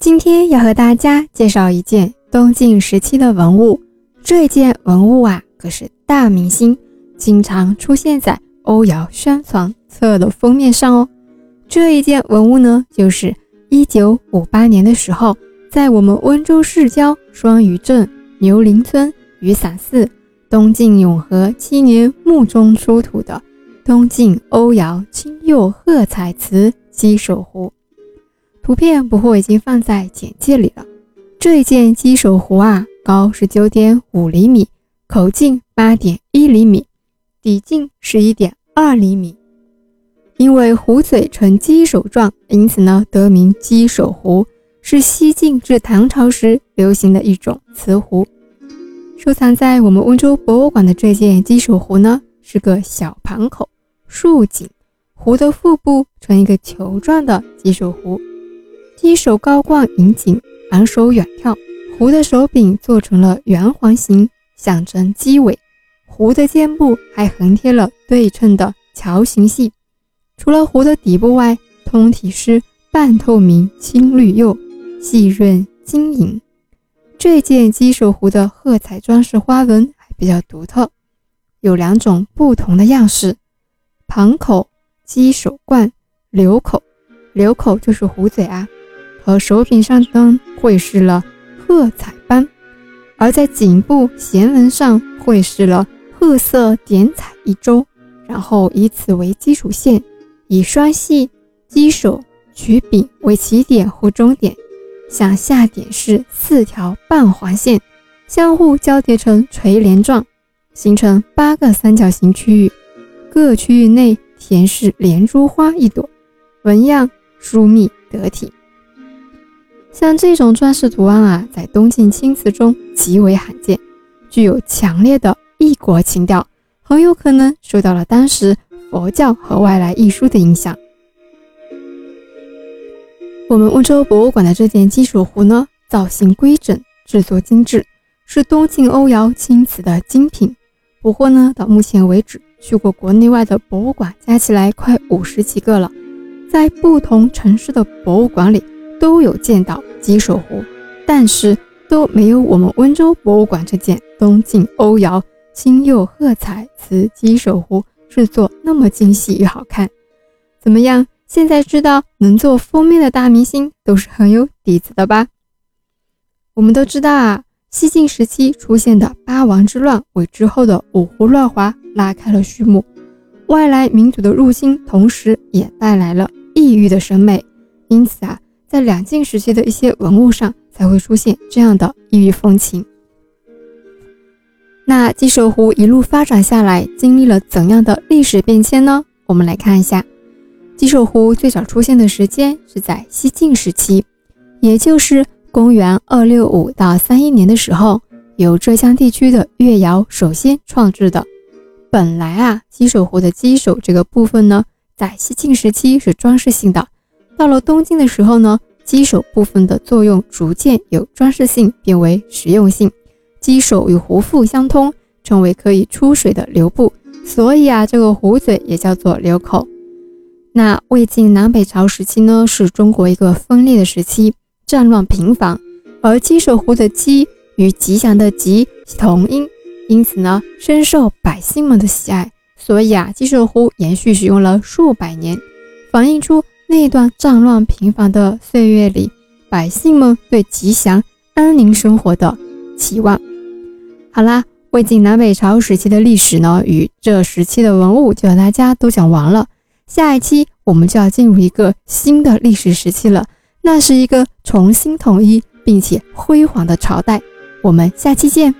今天要和大家介绍一件东晋时期的文物，这件文物啊可是大明星，经常出现在欧窑宣传册的封面上哦。这一件文物呢，就是一九五八年的时候，在我们温州市郊双屿镇牛林村雨伞寺东晋永和七年墓中出土的东晋欧窑青釉褐彩瓷鸡首壶。图片不过已经放在简介里了。这一件鸡首壶啊，高十九点五厘米，口径八点一厘米，底径十一点二厘米。因为壶嘴呈鸡首状，因此呢得名鸡首壶，是西晋至唐朝时流行的一种瓷壶。收藏在我们温州博物馆的这件鸡首壶呢，是个小盘口竖颈，壶的腹部呈一个球状的鸡首壶。鸡首高冠引颈，昂首远眺。壶的手柄做成了圆环形，象征鸡尾。壶的肩部还横贴了对称的桥形系。除了壶的底部外，通体是半透明青绿釉，细润晶莹。这件鸡首壶的褐彩装饰花纹还比较独特，有两种不同的样式：盘口、鸡首冠、流口。流口就是壶嘴啊。和手柄上灯绘饰了褐彩斑，而在颈部弦纹上绘饰了褐色点彩一周，然后以此为基础线，以双系鸡首曲柄为起点或终点，向下点是四条半环线，相互交叠成垂帘状，形成八个三角形区域，各区域内填饰连珠花一朵，纹样疏密得体。像这种装饰图案啊，在东晋青瓷中极为罕见，具有强烈的异国情调，很有可能受到了当时佛教和外来艺术的影响。我们温州博物馆的这件金属壶呢，造型规整，制作精致，是东晋欧窑青瓷的精品。不过呢，到目前为止，去过国内外的博物馆加起来快五十几个了，在不同城市的博物馆里。都有见到鸡首壶，但是都没有我们温州博物馆这件东晋欧窑青釉褐彩瓷鸡首壶制作那么精细与好看。怎么样？现在知道能做封面的大明星都是很有底子的吧？我们都知道啊，西晋时期出现的八王之乱为之后的五胡乱华拉开了序幕。外来民族的入侵，同时也带来了异域的审美，因此啊。在两晋时期的一些文物上才会出现这样的异域风情。那鸡首壶一路发展下来，经历了怎样的历史变迁呢？我们来看一下，鸡首壶最早出现的时间是在西晋时期，也就是公元二六五到三一年的时候，由浙江地区的越窑首先创制的。本来啊，鸡首壶的鸡首这个部分呢，在西晋时期是装饰性的。到了东晋的时候呢，鸡首部分的作用逐渐由装饰性变为实用性，鸡首与壶腹相通，成为可以出水的流部，所以啊，这个壶嘴也叫做流口。那魏晋南北朝时期呢，是中国一个分裂的时期，战乱频繁，而鸡首壶的鸡与吉祥的吉同音，因此呢，深受百姓们的喜爱，所以啊，鸡首壶延续使用了数百年，反映出。那段战乱频繁的岁月里，百姓们对吉祥安宁生活的期望。好啦，魏晋南北朝时期的历史呢，与这时期的文物就和大家都讲完了。下一期我们就要进入一个新的历史时期了，那是一个重新统一并且辉煌的朝代。我们下期见。